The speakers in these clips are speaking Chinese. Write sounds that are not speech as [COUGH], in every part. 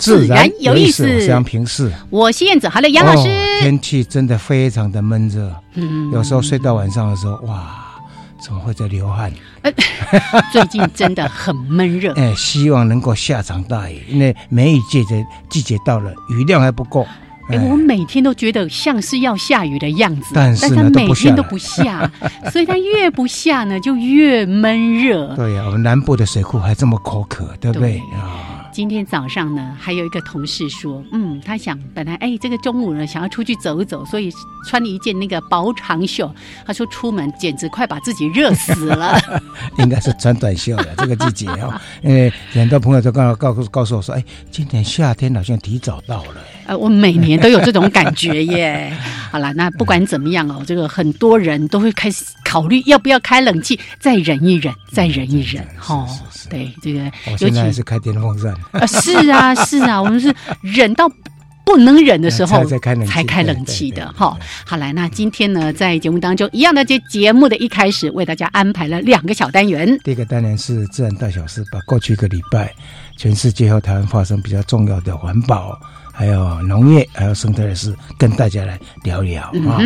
自然有意思。我是杨平视，我是燕子，好了，杨老师。天气真的非常的闷热，嗯，有时候睡到晚上的时候，哇，怎么会在流汗？[LAUGHS] 最近真的很闷热，[LAUGHS] 哎，希望能够下场大雨，因为梅雨季节季节到了，雨量还不够。哎，我每天都觉得像是要下雨的样子，但是它每天都不下，[LAUGHS] 所以它越不下呢，就越闷热。对呀，我们南部的水库还这么口渴，对不对啊？今天早上呢，还有一个同事说，嗯，他想本来哎，这个中午呢想要出去走一走，所以穿了一件那个薄长袖。他说出门简直快把自己热死了。[LAUGHS] 应该是穿短袖的这个季节哦，因为很多朋友都告告告诉我说，哎，今年夏天好像提早到了。呃，我每年都有这种感觉耶。[LAUGHS] 好了，那不管怎么样哦，这个很多人都会开始考虑要不要开冷气，再忍一忍，再忍一忍。哈，对，这个我现在是开电风扇。啊，是啊，是啊，我们是忍到不能忍的时候才开冷气的。哈，好来，那今天呢，在节目当中，一样的，这节目的一开始为大家安排了两个小单元。第一个单元是自然大小事，把过去一个礼拜全世界和台湾发生比较重要的环保、还有农业、还有生态的事，跟大家来聊聊啊。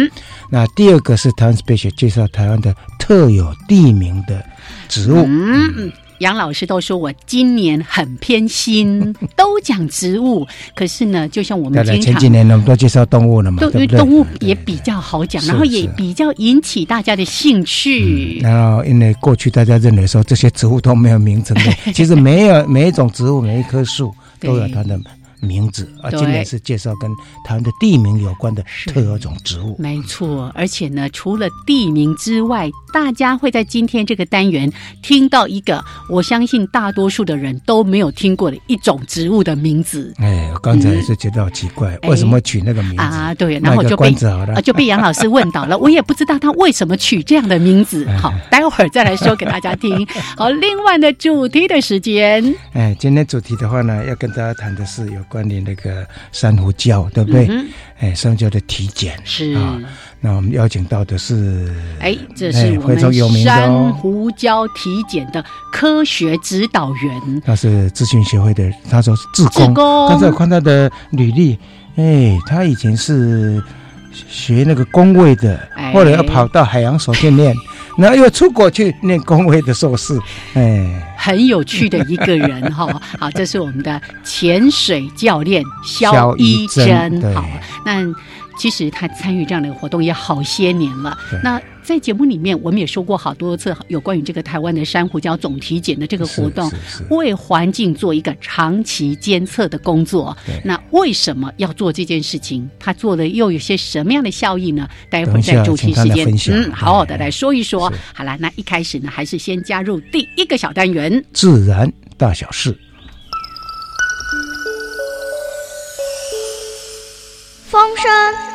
那第二个是台湾 special 介绍台湾的特有地名的植物。嗯。杨老师都说我今年很偏心，[LAUGHS] 都讲植物。可是呢，就像我们经常前几年呢，都介绍动物了嘛，对动物也比较好讲，然后也比较引起大家的兴趣。然后因为过去大家认为说这些植物都没有名称的，[LAUGHS] 其实没有每一种植物、每一棵树都有它的。名字啊，今年是介绍跟台湾的地名有关的特有种植物。没错，而且呢，除了地名之外，大家会在今天这个单元听到一个，我相信大多数的人都没有听过的一种植物的名字。哎，我刚才也是觉得好奇怪，为什么取那个名字啊？对，然后就被就被 [LAUGHS] 杨老师问到了，我也不知道他为什么取这样的名字。好，待会儿再来说给大家听。[LAUGHS] 好，另外的主题的时间。哎，今天主题的话呢，要跟大家谈的是有。关于那个珊瑚礁，对不对？哎，珊瑚礁的体检是啊。那我们邀请到的是，哎，这是我们珊瑚礁体检的科学指导员。他是咨询协会的，他说是自工。刚才我看他的履历，哎，他以前是学那个工位的，后来要跑到海洋所训练。然后又出国去念工位的硕士，哎，很有趣的一个人哈。[LAUGHS] 好，这是我们的潜水教练肖一珍。好，那。其实他参与这样的活动也好些年了。那在节目里面，我们也说过好多次有关于这个台湾的珊瑚礁总体检的这个活动，为环境做一个长期监测的工作。那为什么要做这件事情？他做的又有些什么样的效益呢？待会儿在主题时间，嗯，好好的来说一说。好了，那一开始呢，还是先加入第一个小单元——自然大小事。风声、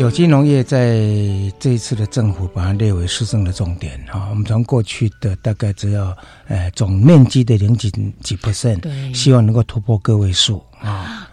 有机农业在这一次的政府把它列为施政的重点啊！我们从过去的大概只要呃总面积的零几几 percent，希望能够突破个位数啊。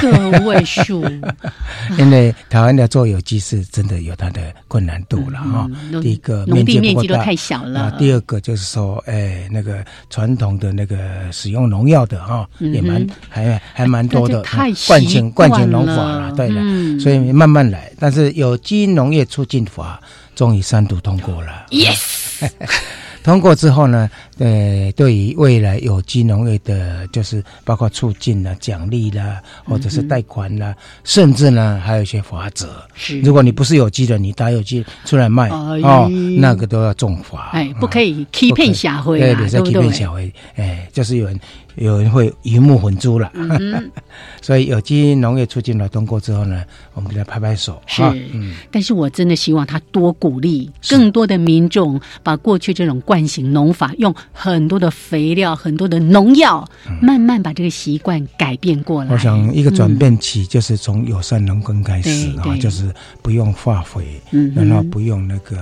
个位数，[LAUGHS] 因为台湾的做有机是真的有它的困难度了哈。第一个农地面积都太小了，第二个就是说，哎，那个传统的那个使用农药的哈，也蛮还还蛮多的，惯性惯性农法了，对的，所以慢慢来。但是有机农业促进法终于三读通过了，yes。[LAUGHS] 通过之后呢，呃，对于未来有机农业的，就是包括促进啦、奖励啦，或者是贷款啦，甚至呢，还有一些法则。是，如果你不是有机的，你打有机出来卖哦，那个都要重罚。哎，不可以欺骗社会啊，对在？欺骗社会，哎，就是有人。有人会鱼目混珠了，[LAUGHS] 所以有机农业促进了通过之后呢，我们给他拍拍手。是，但是我真的希望他多鼓励更多的民众，把过去这种惯性农法，用很多的肥料、很多的农药，慢慢把这个习惯改变过来。我想一个转变期就是从友善农耕开始啊，就是不用化肥，然后不用那个。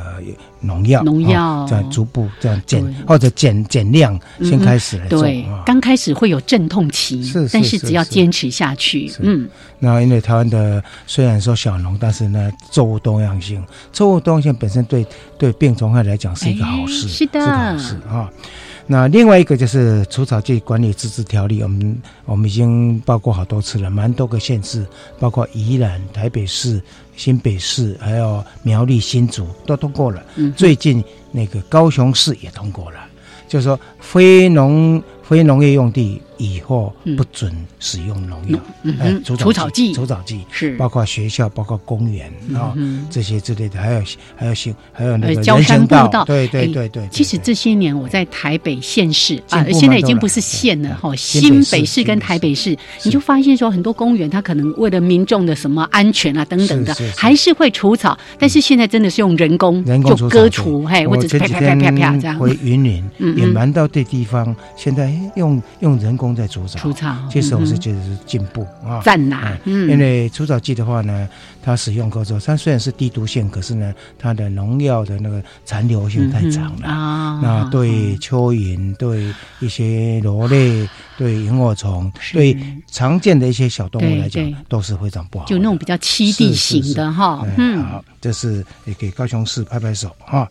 农药，农药。在逐步这样减或者减减量，先开始来做。对，刚开始会有阵痛期，是，但是只要坚持下去，嗯。那因为台湾的虽然说小农，但是呢，作物多样性，作物多样性本身对对病虫害来讲是一个好事，是的，是好事啊。那另外一个就是除草剂管理自治条例，我们我们已经报过好多次了，蛮多个县市，包括宜兰、台北市。新北市还有苗栗新竹都通过了，最近那个高雄市也通过了，就是说非农非农业用地。以后不准使用农药，哎，除草剂，除草剂是。包括学校、包括公园啊这些之类的，还有还有行还有那个交通步道，对对对对。其实这些年我在台北县市啊，现在已经不是县了哈，新北市跟台北市，你就发现说很多公园它可能为了民众的什么安全啊等等的，还是会除草，但是现在真的是用人工就割除，嘿，或者是啪啪啪啪啪这样。回云林也蛮到这地方，现在用用人工。在除草，除草，其实我是觉得是进步啊，赞呐！嗯，因为除草剂的话呢，它使用过之后，它虽然是低毒性，可是呢，它的农药的那个残留性太长了啊。那对蚯蚓、对一些螺类、[LAUGHS] 对萤火虫、对常见的一些小动物来讲，都是非常不好。就那种比较栖地型的哈，嗯，好，这是也给高雄市拍拍手哈。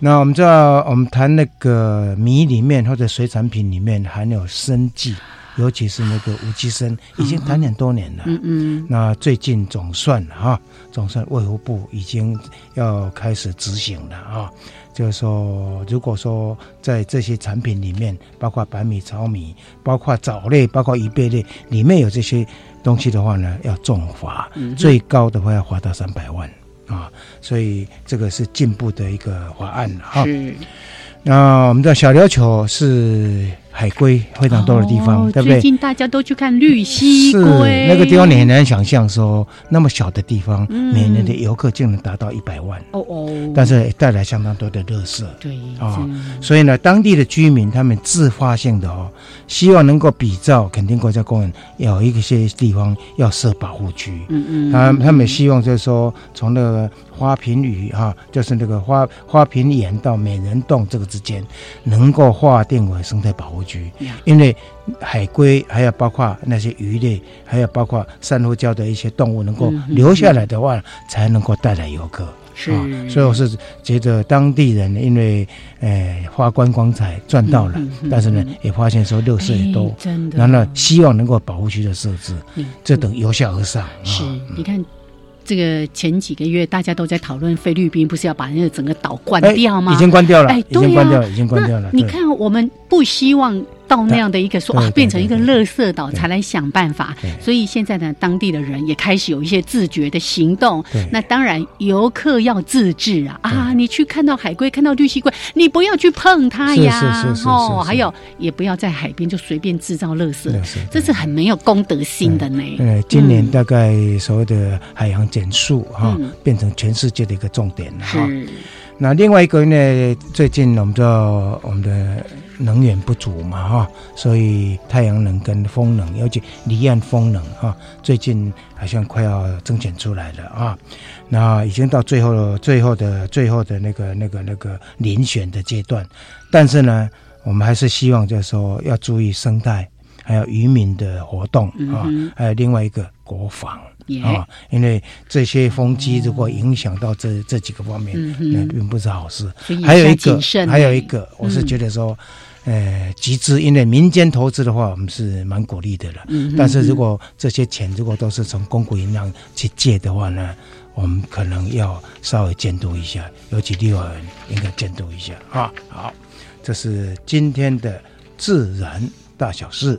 那我们知道，我们谈那个米里面或者水产品里面含有生剂，尤其是那个无机砷，已经谈很多年了。嗯嗯。那最近总算哈，总算卫福部已经要开始执行了啊。就是说，如果说在这些产品里面，包括白米、糙米，包括藻类，包括贻贝类，里面有这些东西的话呢，要重罚，最高的话要罚到三百万。啊，所以这个是进步的一个法案哈。是，那我们的小琉球是。海龟非常多的地方，对不对？最近大家都去看绿蜥龟，那个地方你很难想象说那么小的地方，每年的游客竟能达到一百万。哦哦，但是带来相当多的垃圾。对啊，所以呢，当地的居民他们自发性的哦，希望能够比照肯定国家公园有一些地方要设保护区。嗯嗯，他他们希望就是说从那个。花瓶屿哈，就是那个花花瓶岩到美人洞这个之间，能够划定为生态保护区。因为海龟还有包括那些鱼类，还有包括珊瑚礁的一些动物，能够留下来的话，才能够带来游客。是，所以我是觉得当地人因为诶花观光彩赚到了，但是呢也发现说六色也多，真的，然后希望能够保护区的设置，这等由下而上。是，你看。这个前几个月大家都在讨论菲律宾不是要把那个整个岛关掉吗？已经关掉了，哎，已经关掉了，已经关掉了。你看，我们不希望。到那样的一个说啊，变成一个垃圾岛才来想办法，所以现在呢，当地的人也开始有一些自觉的行动。那当然，游客要自治啊啊！你去看到海龟，看到绿蜥龟，你不要去碰它呀。哦，还有也不要在海边就随便制造垃圾，这是很没有公德心的呢。呃，今年大概所谓的海洋减速哈，变成全世界的一个重点了哈。那另外一个呢，最近我们知道我们的。能源不足嘛，哈，所以太阳能跟风能，尤其离岸风能，哈，最近好像快要增减出来了啊。那已经到最后、最后的、最后的那个、那个、那个遴选的阶段，但是呢，我们还是希望就是说要注意生态，还有渔民的活动啊，还有另外一个国防啊，因为这些风机如果影响到这这几个方面，那并不是好事。还有一个，还有一个，我是觉得说。呃，集资，因为民间投资的话，我们是蛮鼓励的了。嗯，但是如果这些钱如果都是从公股银行去借的话呢，我们可能要稍微监督一下，尤其立法人应该监督一下啊。好，这是今天的自然大小事。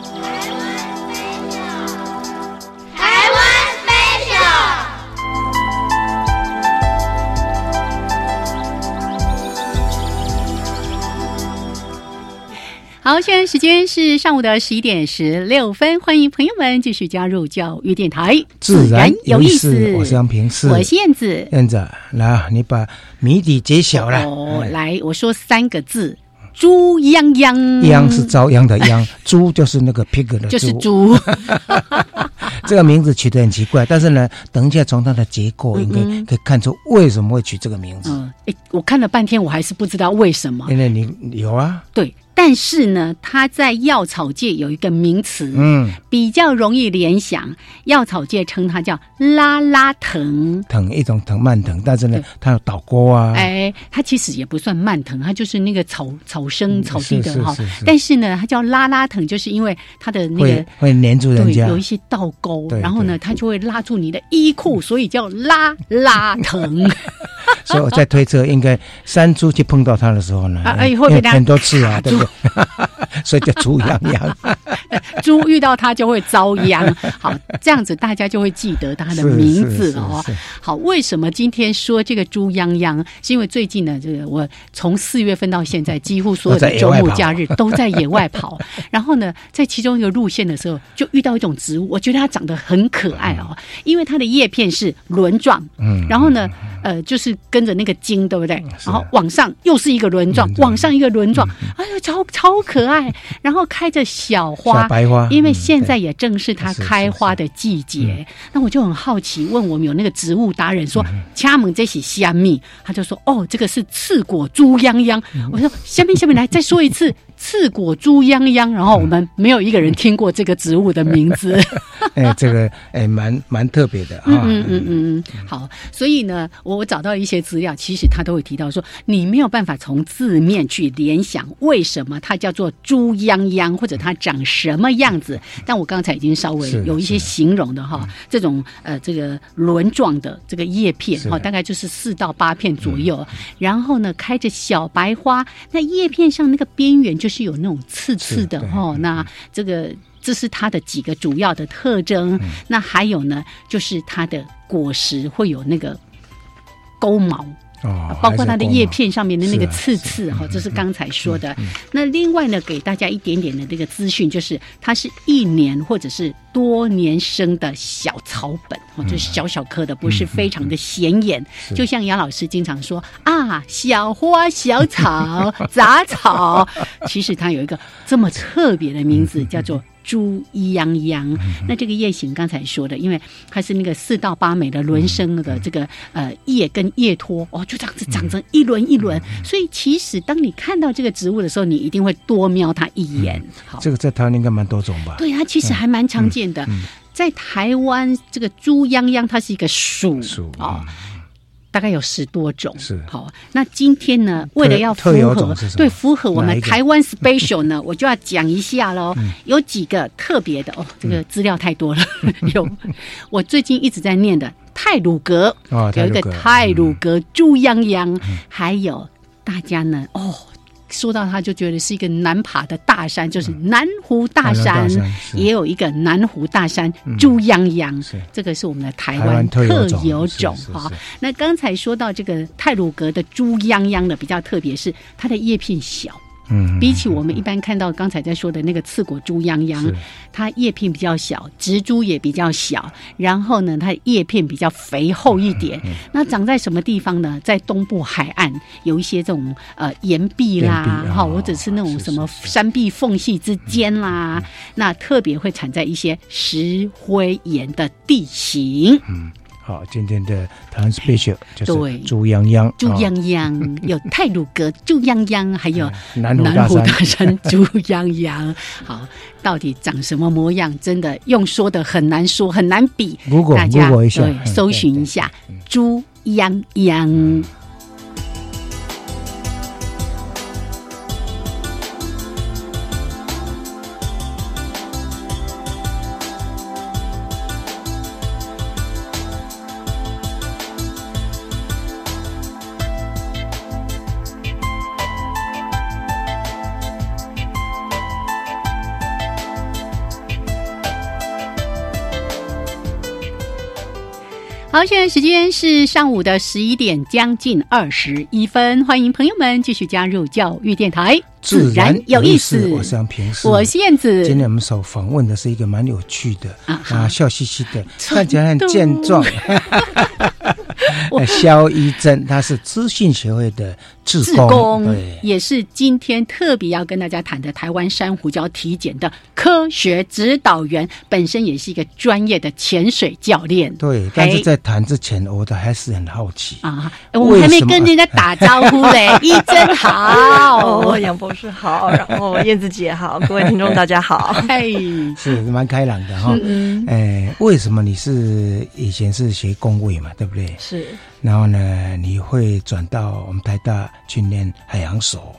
好，现在时间是上午的十一点十六分，欢迎朋友们继续加入教育电台，自然有意思。我是杨平，是我燕子。燕子，来，你把谜底揭晓了。哦，来，我说三个字：猪泱泱。泱是遭殃的殃，[LAUGHS] 猪就是那个 pig 的就是猪。[LAUGHS] 这个名字取得很奇怪，但是呢，等一下从它的结构应该可以看出为什么会取这个名字。嗯，哎，我看了半天，我还是不知道为什么。因为你有啊？对。但是呢，它在药草界有一个名词，嗯，比较容易联想。药草界称它叫拉拉藤，藤一种藤蔓藤，但是呢，它有倒钩啊。哎，它其实也不算蔓藤，它就是那个草草生草地的哈。但是呢，它叫拉拉藤，就是因为它的那个会粘住人家，有一些倒钩，然后呢，它就会拉住你的衣裤，所以叫拉拉藤。[LAUGHS] [LAUGHS] 所以我在推测，应该山猪去碰到它的时候呢，哎，会被很多次啊，对不对？[LAUGHS] 所以叫猪殃殃，[LAUGHS] 猪遇到它就会遭殃。好，这样子大家就会记得它的名字了哦。好，为什么今天说这个猪殃殃？是因为最近呢，这个我从四月份到现在，几乎所有的周末假日都在野外跑。然后呢，在其中一个路线的时候，就遇到一种植物，我觉得它长得很可爱哦，因为它的叶片是轮状，嗯，然后呢，呃，就是跟着那个茎，对不对？然后往上又是一个轮状，往上一个轮状，哎呦，超超可爱。然后开着小花，白花，因为现在也正是它开花的季节。那我就很好奇，问我们有那个植物达人说：“掐门这是虾米？”他就说：“哦，这个是刺果猪泱泱。”我说：“下面下面来再说一次。”刺果猪泱泱，然后我们没有一个人听过这个植物的名字。[LAUGHS] 哎，这个哎，蛮蛮特别的啊。嗯嗯嗯嗯。好，所以呢，我我找到一些资料，其实他都会提到说，你没有办法从字面去联想为什么它叫做猪泱泱，或者它长什么样子。[LAUGHS] 但我刚才已经稍微有一些形容的哈，这种呃，这个轮状的这个叶片哈，大概就是四到八片左右，然后呢，开着小白花，那叶片上那个边缘就。是有那种刺刺的哈，那这个这是它的几个主要的特征。那还有呢，就是它的果实会有那个钩毛。哦，包括它的叶片上面的那个刺刺哈，这是刚才说的。那另外呢，给大家一点点的这个资讯，就是它是一年或者是多年生的小草本，哦，就是小小颗的，不是非常的显眼。就像杨老师经常说啊，小花、小草、杂草，其实它有一个这么特别的名字，叫做。猪泱泱，那这个叶形刚才说的，因为它是那个四到八枚的轮生的这个呃叶跟叶托哦，就这样子长成一轮一轮，所以其实当你看到这个植物的时候，你一定会多瞄它一眼。好，这个在台湾应该蛮多种吧？对，它其实还蛮常见的。在台湾，这个猪泱泱它是一个属啊。大概有十多种，是好。那今天呢，为了要符合对符合我们台湾 special 呢，[LAUGHS] 我就要讲一下喽。有几个特别的哦，这个资料太多了。[LAUGHS] 有我最近一直在念的泰鲁格，有一个泰鲁格猪泱泱，还有大家呢哦。说到它，就觉得是一个难爬的大山，就是南湖大山，也有一个南湖大山猪泱泱，这个是我们的台湾特有种哈。那刚才说到这个泰鲁格的猪泱泱的比较特别，是它的叶片小。嗯，比起我们一般看到刚才在说的那个刺果猪秧秧，它叶片比较小，植株也比较小，然后呢，它叶片比较肥厚一点。那长在什么地方呢？在东部海岸有一些这种呃岩壁啦，哈，或者是那种什么山壁缝隙之间啦，那特别会产在一些石灰岩的地形。嗯。好，今天的台湾 special 就是猪泱泱，猪泱泱 [LAUGHS] 有泰鲁格猪泱泱，还有南湖大山猪 [LAUGHS] 泱泱。好，到底长什么模样？真的用说的很难说，很难比。如果大家对搜寻一下猪泱泱。好，现在时间是上午的十一点，将近二十一分。欢迎朋友们继续加入教育电台，自然有意思。我是杨平，我是燕子。今天我们所访问的是一个蛮有趣的啊，笑嘻嘻的，看起来很健壮。[LAUGHS] [LAUGHS] 肖一珍，他是资讯协会的志工，对，也是今天特别要跟大家谈的台湾珊瑚礁体检的科学指导员，本身也是一个专业的潜水教练。对，但是在谈之前，我都还是很好奇啊，我们还没跟人家打招呼嘞。一珍好，[LAUGHS] 杨博士好，然后燕子姐好，各位听众大家好。[LAUGHS] 嘿，是蛮开朗的哈。哎，为什么你是以前是学工位嘛，对不对？是。然后呢，你会转到我们台大去念海洋所。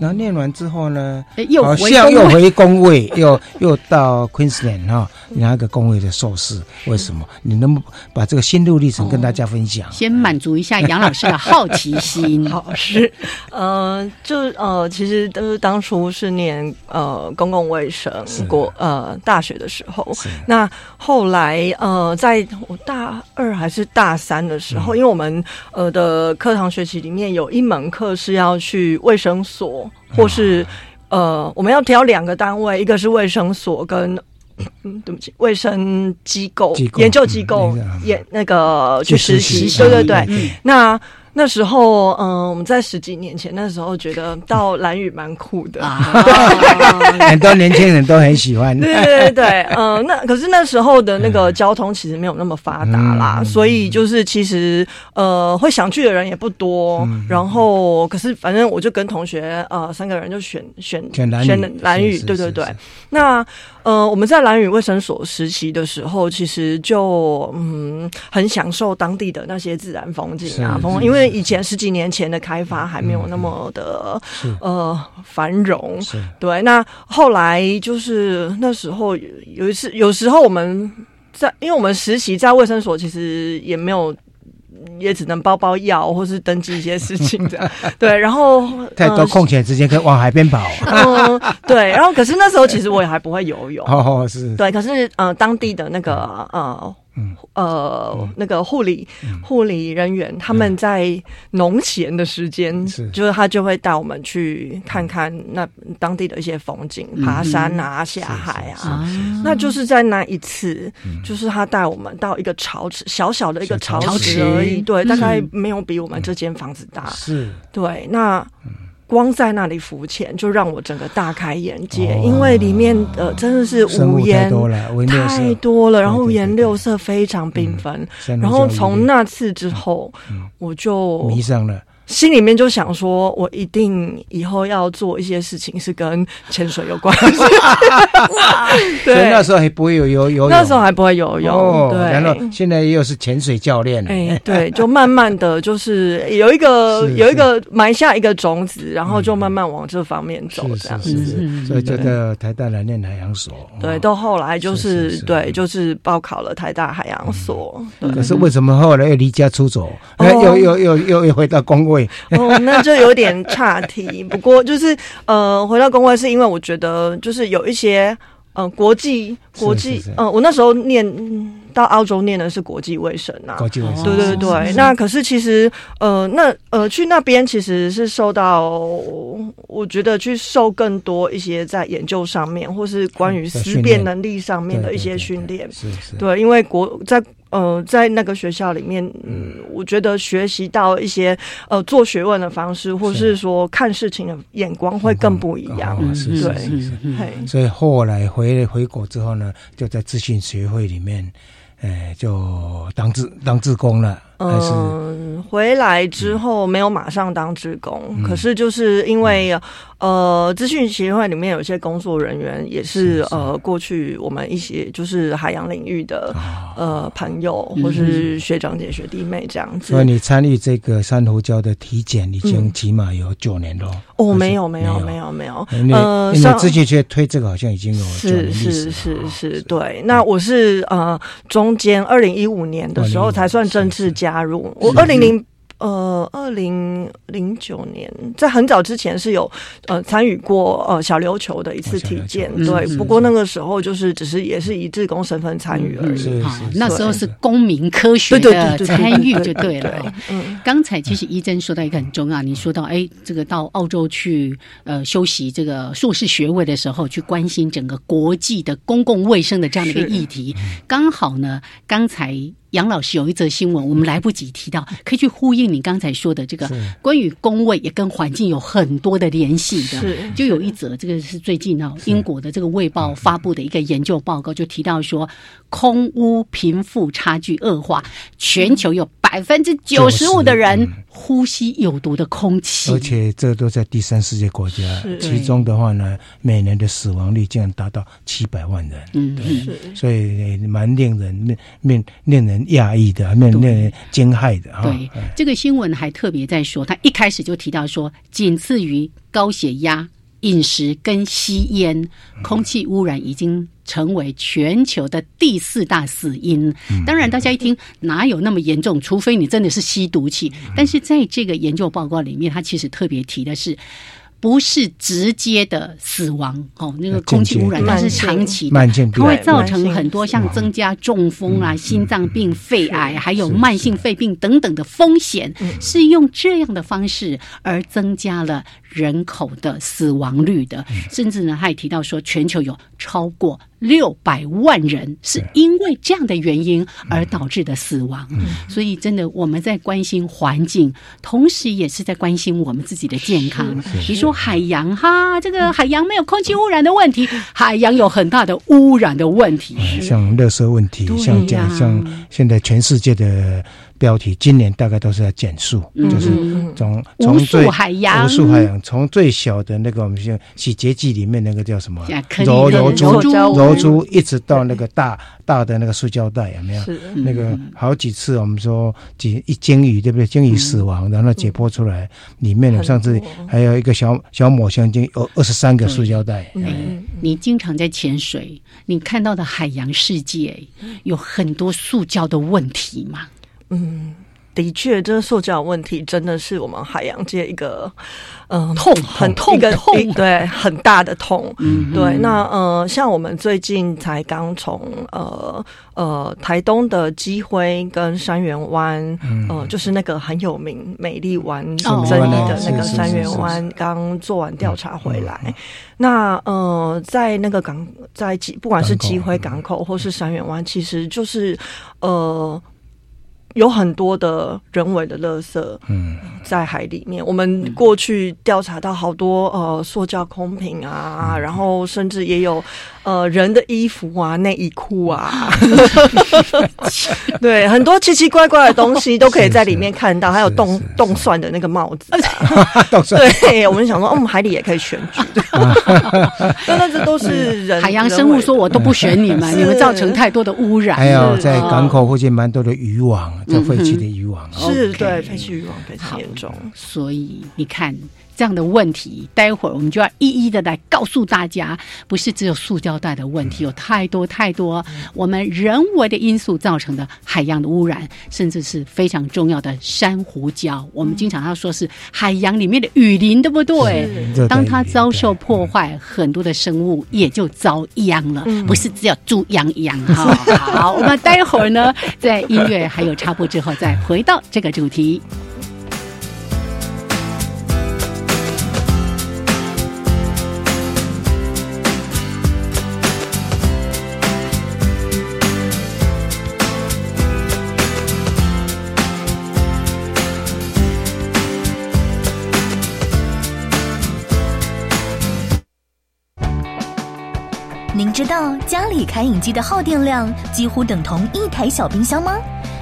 然后念完之后呢，好像又回工位，又 [LAUGHS] 又到 Queensland 哈，拿个工位的硕士。为什么？你能不把这个心路历程跟大家分享？先满足一下杨老师的好奇心。[LAUGHS] 好是，呃，就呃，其实都是当初是念呃公共卫生国呃大学的时候。那后来呃，在我大二还是大三的时候，因为我们呃的课堂学习里面有一门课是要去卫生所。或是呃，我们要挑两个单位，一个是卫生所跟嗯，对不起，卫生机构、研究机构，研那个去实习，对对对，那。那时候，嗯，我们在十几年前，那时候觉得到蓝屿蛮酷的，[LAUGHS] 很多年轻人都很喜欢。对对对，嗯，那可是那时候的那个交通其实没有那么发达啦，所以就是其实呃会想去的人也不多。然后，可是反正我就跟同学呃三个人就选选选选蓝屿，对对对。那呃我们在蓝屿卫生所实习的时候，其实就嗯很享受当地的那些自然风景啊，风因为。以前十几年前的开发还没有那么的呃繁荣，对。那后来就是那时候有一次，有时候我们在，因为我们实习在卫生所，其实也没有，也只能包包药或是登记一些事情这样，[LAUGHS] 对。然后 [LAUGHS] 太多空闲时间可以往海边跑，嗯，对。然后可是那时候其实我也还不会游泳，[LAUGHS] 哦，是对。可是呃，当地的那个呃。呃，那个护理护理人员他们在农闲的时间，就是他就会带我们去看看那当地的一些风景，爬山啊，下海啊。那就是在那一次，就是他带我们到一个潮池，小小的一个潮池而已，对，大概没有比我们这间房子大。是，对，那。光在那里浮潜，就让我整个大开眼界，因为里面呃真的是五颜太多了，太多了，然后五颜六色，非常缤纷。然后从那次之后，我就迷上了。心里面就想说，我一定以后要做一些事情是跟潜水有关。系。[LAUGHS] 对那时候还不会有游游泳，那时候还不会游泳。对，然后现在又是潜水教练。哎，对，就慢慢的就是有一个有一个埋下一个种子，然后就慢慢往这方面走，这样子。所以就到台大来念海洋所。对，到后来就是对，就是报考了台大海洋所。可是为什么后来又离家出走？又又又又又回到工位？哦，那就有点岔题。不过就是呃，回到工位是因为我觉得就是有一些呃国际国际，嗯，我那时候念到澳洲念的是国际卫生啊，国际卫生，对对对。那可是其实呃，那呃去那边其实是受到，我觉得去受更多一些在研究上面，或是关于思辨能力上面的一些训练，是是，对，因为国在。呃，在那个学校里面，嗯，我觉得学习到一些呃做学问的方式，或是说看事情的眼光会更不一样是，对。所以后来回回国之后呢，就在资讯学会里面，哎，就当志当志工了。嗯，回来之后没有马上当职工，可是就是因为呃，资讯协会里面有些工作人员也是呃，过去我们一些就是海洋领域的呃朋友或是学长姐学弟妹这样子。所以你参与这个珊瑚礁的体检已经起码有九年了。哦，没有没有没有。没有，呃，因为资讯协推这个好像已经有是是是是，对。那我是呃，中间二零一五年的时候才算正式加入我二零零。呃，二零零九年，在很早之前是有呃参与过呃小琉球的一次体检，对。不过那个时候就是只是也是以志工身份参与而已。好，那时候是公民科学的参与就对了。嗯，刚才其实一珍说到一个很重要，你说到哎，这个到澳洲去呃修习这个硕士学位的时候，去关心整个国际的公共卫生的这样的一个议题，刚好呢，刚才。杨老师有一则新闻，我们来不及提到，可以去呼应你刚才说的这个关于工位也跟环境有很多的联系的。就有一则，这个是最近哦英国的这个《卫报》发布的一个研究报告，就提到说，空污贫富差距恶化，全球有百分之九十五的人呼吸有毒的空气，而且这都在第三世界国家，其中的话呢，每年的死亡率竟然达到七百万人。嗯，所以蛮令人面面令人。压抑的，那那惊骇的啊！对，这个新闻还特别在说，他一开始就提到说，仅次于高血压、饮食跟吸烟，空气污染已经成为全球的第四大死因。当然，大家一听哪有那么严重？除非你真的是吸毒气。但是在这个研究报告里面，他其实特别提的是。不是直接的死亡哦，那个空气污染，它是长期的，它会造成很多像增加中风啊、心脏病、肺癌，还有慢性肺病等等的风险，是用这样的方式而增加了。人口的死亡率的，甚至呢，他也提到说，全球有超过六百万人是因为这样的原因而导致的死亡。所以，真的我们在关心环境，同时也是在关心我们自己的健康。你说海洋哈，这个海洋没有空气污染的问题，[LAUGHS] 海洋有很大的污染的问题，像热色问题，像这样像现在全世界的。标题今年大概都是在减速，就是从从最海洋，无数海洋，从最小的那个我们像洗洁剂里面那个叫什么柔柔珠柔珠，一直到那个大大的那个塑胶袋，有没有？那个好几次我们说几一鲸鱼对不对？鲸鱼死亡，然后解剖出来里面上次还有一个小小抹香鲸，有二十三个塑胶袋。嗯，你经常在潜水，你看到的海洋世界有很多塑胶的问题吗？嗯，的确，这个塑胶问题真的是我们海洋界一个嗯痛很痛的痛，对很大的痛。嗯，对。那呃，像我们最近才刚从呃呃台东的基灰跟山园湾，呃，就是那个很有名美丽湾争议的那个山元湾，刚做完调查回来。那呃，在那个港，在基不管是基灰港口或是山元湾，其实就是呃。有很多的人为的垃圾，嗯，在海里面。我们过去调查到好多呃塑胶空瓶啊，然后甚至也有呃人的衣服啊、内衣裤啊，[LAUGHS] 对，很多奇奇怪怪的东西都可以在里面看到。还有冻冻蒜的那个帽子，[LAUGHS] 对，我们想说，哦，海里也可以选举，[LAUGHS] 但那这都是人海洋生物说，我都不选你们，你们造成太多的污染。还有在港口附近蛮多的渔网。这废弃的渔网是对废弃渔网非常严重，所以你看，这样的问题，待会儿我们就要一一的来告诉大家，不是只有塑胶袋的问题，有太多太多我们人为的因素造成的海洋的污染，甚至是非常重要的珊瑚礁。我们经常要说是海洋里面的雨林，对不对？当它遭受破坏，很多的生物也就遭殃了，不是只有猪殃殃哈。[LAUGHS] 好，我们待会儿呢，在音乐还有插播之后，再回到这个主题。道家里开饮机的耗电量几乎等同一台小冰箱吗？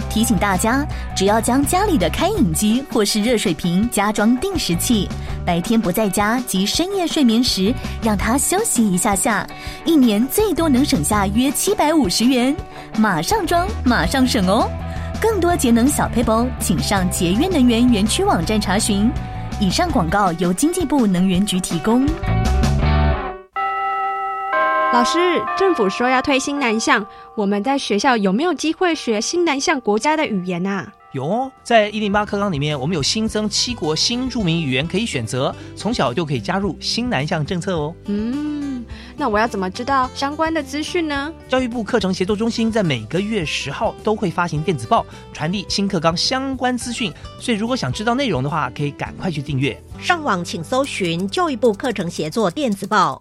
提醒大家，只要将家里的开饮机或是热水瓶加装定时器，白天不在家及深夜睡眠时，让它休息一下下，一年最多能省下约七百五十元。马上装，马上省哦！更多节能小配包，请上节约能源园区网站查询。以上广告由经济部能源局提供。老师，政府说要推新南向，我们在学校有没有机会学新南向国家的语言啊？有哦，在一零八课纲里面，我们有新增七国新著名语言可以选择，从小就可以加入新南向政策哦。嗯，那我要怎么知道相关的资讯呢？教育部课程协作中心在每个月十号都会发行电子报，传递新课纲相关资讯，所以如果想知道内容的话，可以赶快去订阅。上网请搜寻教育部课程协作电子报。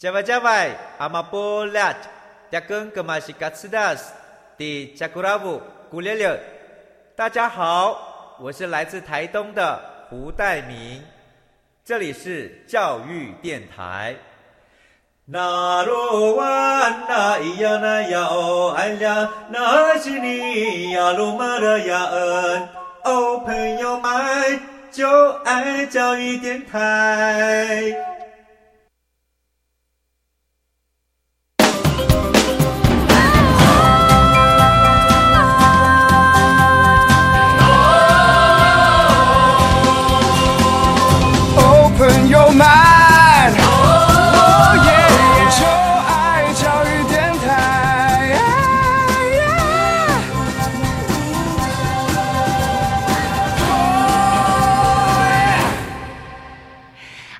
加外加外，阿玛波拉，扎根格玛西卡斯达斯，的加古拉布古列列。大家好，我是来自台东的胡代明，这里是教育电台。那罗哇那咿呀那呀哦哎呀，那是你呀鲁玛的呀恩哦，朋友们就爱教育电台。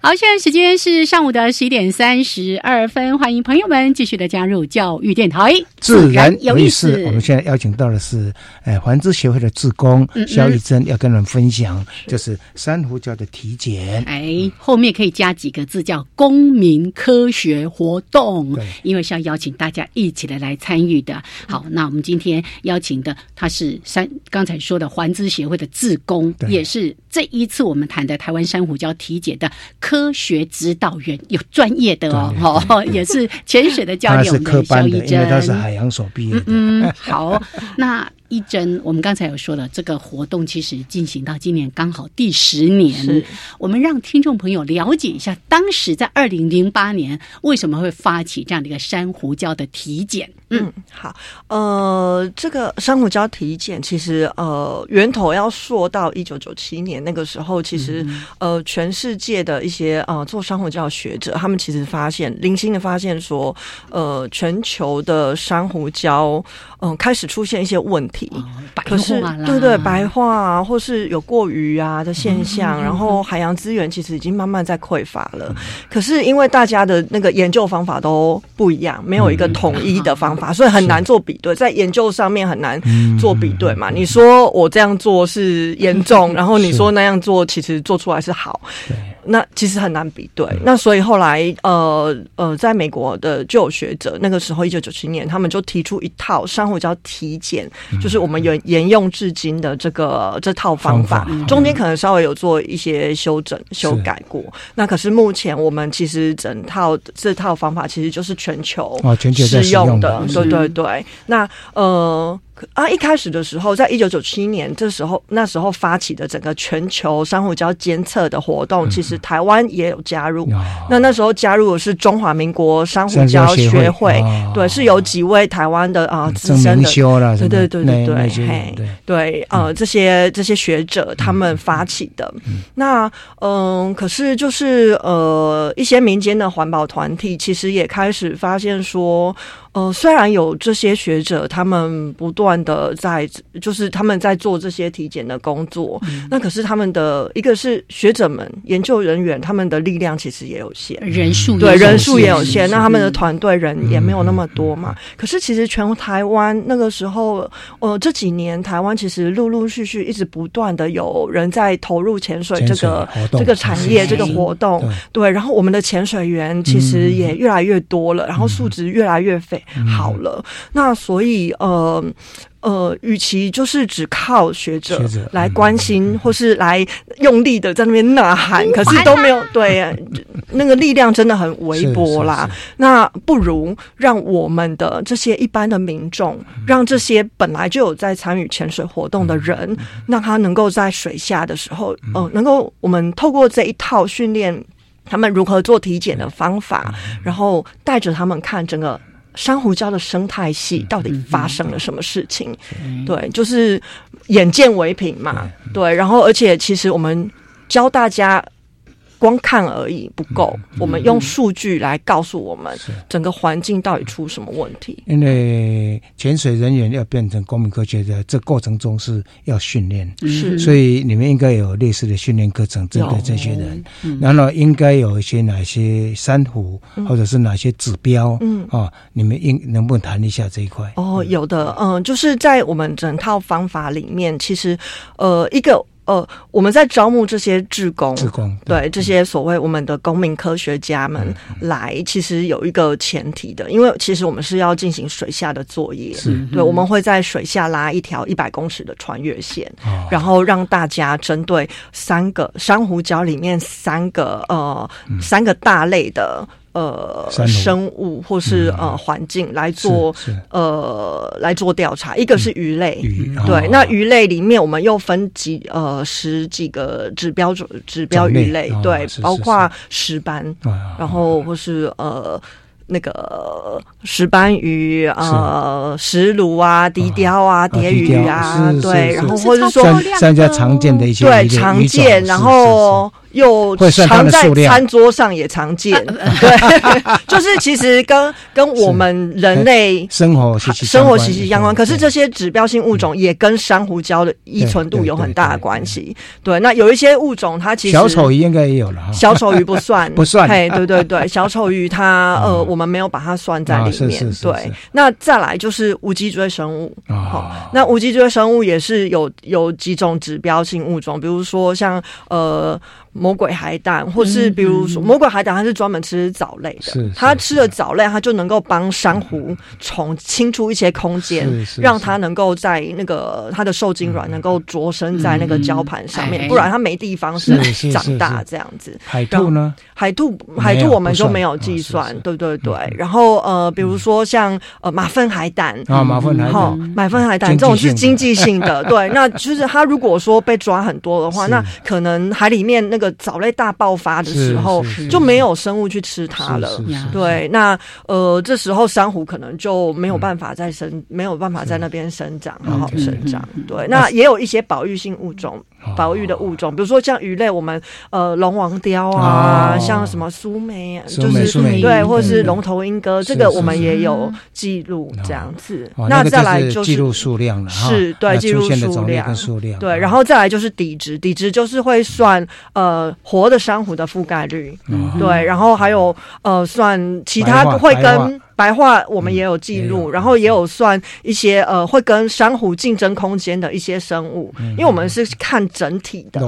好，现在时间是上午的十一点三十二分，欢迎朋友们继续的加入教育电台，自然有意思。我们现在邀请到的是，哎，环知协会的志工肖玉珍，要跟我们分享，就是珊瑚礁的体检。哎，后面可以加几个字，叫公民科学活动，因为是要邀请大家一起的来参与的。好，那我们今天邀请的他是三，刚才说的环知协会的志工，也是这一次我们谈的台湾珊瑚礁体检的科。学指导员有专业的哦，哈，也是潜水的教练，[LAUGHS] 我们的肖一珍，因为他是海洋所毕业。嗯，好，那。一针，我们刚才有说了，这个活动其实进行到今年刚好第十年。我们让听众朋友了解一下，当时在二零零八年为什么会发起这样的一个珊瑚礁的体检？嗯，好，呃，这个珊瑚礁体检其实呃源头要说到一九九七年那个时候，其实呃全世界的一些呃做珊瑚礁学者，他们其实发现零星的发现说，呃全球的珊瑚礁嗯开始出现一些问题。可是，对对，白化啊，或是有过鱼啊的现象，然后海洋资源其实已经慢慢在匮乏了。可是因为大家的那个研究方法都不一样，没有一个统一的方法，所以很难做比对，在研究上面很难做比对嘛。你说我这样做是严重，然后你说那样做其实做出来是好。那其实很难比对。那所以后来呃呃，在美国的就有学者，那个时候一九九七年，他们就提出一套珊瑚礁体检，就是我们沿沿用至今的这个这套方法，中间可能稍微有做一些修整修改过。那可是目前我们其实整套这套方法其实就是全球适用的，对对对。那呃。啊，一开始的时候，在一九九七年这时候，那时候发起的整个全球珊瑚礁监测的活动，其实台湾也有加入。那那时候加入的是中华民国珊瑚礁学会，对，是有几位台湾的啊资深的，对对对对对，嘿，对，呃，这些这些学者他们发起的。那嗯，可是就是呃，一些民间的环保团体其实也开始发现说。呃，虽然有这些学者，他们不断的在，就是他们在做这些体检的工作，那可是他们的一个是学者们、研究人员，他们的力量其实也有限，人数对人数也有限，那他们的团队人也没有那么多嘛。可是其实全台湾那个时候，呃，这几年台湾其实陆陆续续一直不断的有人在投入潜水这个这个产业这个活动，对，然后我们的潜水员其实也越来越多了，然后素质越来越肥。好了，那所以呃呃，与其就是只靠学者来关心，或是来用力的在那边呐喊，可是都没有对那个力量真的很微薄啦。那不如让我们的这些一般的民众，让这些本来就有在参与潜水活动的人，让他能够在水下的时候，呃，能够我们透过这一套训练他们如何做体检的方法，然后带着他们看整个。珊瑚礁的生态系到底发生了什么事情？对，就是眼见为凭嘛。对，然后而且其实我们教大家。光看而已不够，我们用数据来告诉我们整个环境到底出什么问题。因为潜水人员要变成公民科学的这过程中是要训练，是，所以你们应该有类似的训练课程针对这些人。然后应该有一些哪些珊瑚，或者是哪些指标？嗯啊，你们应能不能谈一下这一块？哦，有的，嗯，就是在我们整套方法里面，其实呃一个。呃，我们在招募这些志工，志工对这些所谓我们的公民科学家们来，其实有一个前提的，因为其实我们是要进行水下的作业，是。对，我们会在水下拉一条一百公尺的穿越线，然后让大家针对三个珊瑚礁里面三个呃三个大类的。呃，生物或是呃环境来做呃来做调查，一个是鱼类，对，那鱼类里面我们又分几呃十几个指标指指标鱼类，对，包括石斑，然后或是呃。那个石斑鱼呃，石鲈啊，笛鲷啊，蝶鱼啊，对，然后或者说三家常见的一些对常见，然后又常在餐桌上也常见，[LAUGHS] 对，[LAUGHS] 就是其实跟跟我们人类生活息息生活息息相关。可是这些指标性物种也跟珊瑚礁的依存度有很大的关系。对，那有一些物种它其实小丑鱼应该也有了，小丑鱼不算不算，嘿，对对对，[LAUGHS] 小丑鱼它呃我。我们没有把它算在里面，对。那再来就是无脊椎生物，好，那无脊椎生物也是有有几种指标性物种，比如说像呃。魔鬼海胆，或是比如说魔鬼海胆，它是专门吃藻类的。它吃了藻类，它就能够帮珊瑚虫清出一些空间，[LAUGHS] 让它能够在那个它的受精卵能够着生在那个礁盘上面，不然它没地方是长大这样子。海兔呢？海兔海兔我们就没有计算，对对对。然后呃，比如说像呃马粪海胆。啊，马粪海胆，马粪海胆这种是经济性的，对。[LAUGHS] 那就是它如果说被抓很多的话，那可能海里面那个藻类大爆发的时候，就没有生物去吃它了。对，那呃，这时候珊瑚可能就没有办法再生，没有办法在那边生长，好好生长。对，那也有一些保育性物种。保育的物种，比如说像鱼类，我们呃龙王雕啊，像什么苏眉，就是对，或者是龙头鹰哥，这个我们也有记录这样子。那再来就是记录数量了，是对记录数量。数量。对，然后再来就是底值，底值就是会算呃活的珊瑚的覆盖率，对，然后还有呃算其他会跟。白话我们也有记录，然后也有算一些呃会跟珊瑚竞争空间的一些生物，因为我们是看整体的。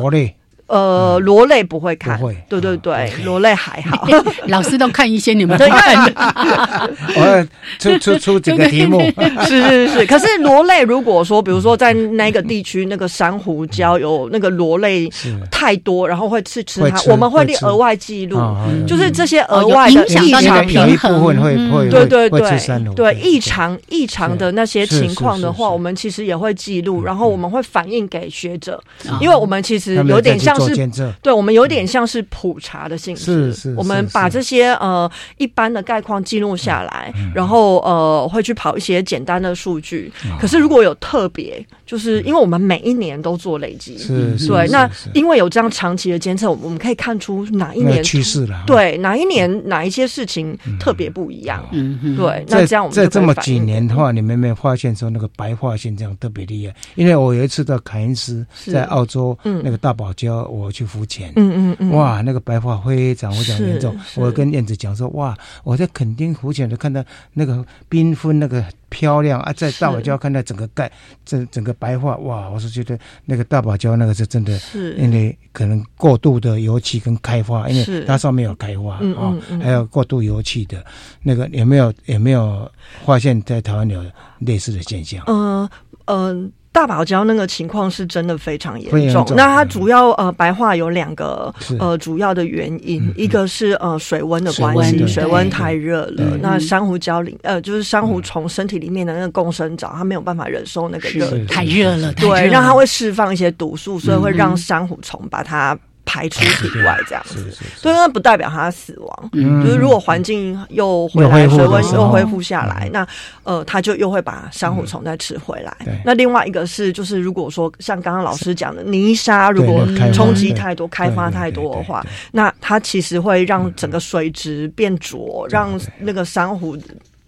呃，螺类不会看，会。对对对，螺类还好。[LAUGHS] 老师都看一些，你们都 [LAUGHS] 看。[LAUGHS] 我出出出几个题目，是是是。可是螺类如果说，比如说在那个地区，那个珊瑚礁有那个螺类太多，然后会吃吃它，我们会列额外记录，就是这些额外的异常平衡。会会对对对。对异常异常的那些情况的话，我们其实也会记录，然后我们会反映给学者，因为我们其实有点像是对，我们有点像是普查的性质，我们把这些呃一般的概况记录下来，然后呃会去跑一些简单的数据。可是如果有特别，就是因为我们每一年都做累积，是对，那因为有这样长期的监测，我们可以看出哪一年趋势了，对，哪一年哪一些事情特别不一样，嗯。对。那这样我们在这么几年的话，你们有没有发现说那个白化现象特别厉害？因为我有一次到凯恩斯，在澳洲那个大堡礁，我去浮潜，嗯嗯嗯，哇，那个白化非常非常严重。我跟燕子讲说，哇，我在垦丁浮潜的看到那个缤纷那个。漂亮啊！在大堡礁看到整个盖，整整个白化，哇！我是觉得那个大堡礁那个是真的，是因为可能过度的油气跟开发，因为它上面有开发啊，还有过度油气的那个有没有有没有发现，在台湾有类似的现象？嗯嗯。大堡礁那个情况是真的非常严重。那它主要呃白化有两个呃主要的原因，一个是呃水温的关系，水温太热了。那珊瑚礁里呃就是珊瑚虫身体里面的那个共生藻，它没有办法忍受那个热，太热了。对，让它会释放一些毒素，所以会让珊瑚虫把它。排出体外这样子，所以那不代表它死亡。就是如果环境又回来，水温又恢复下来，那呃，它就又会把珊瑚虫再吃回来。那另外一个是，就是如果说像刚刚老师讲的泥沙，如果冲击太多、开发太多的话，那它其实会让整个水质变浊，让那个珊瑚。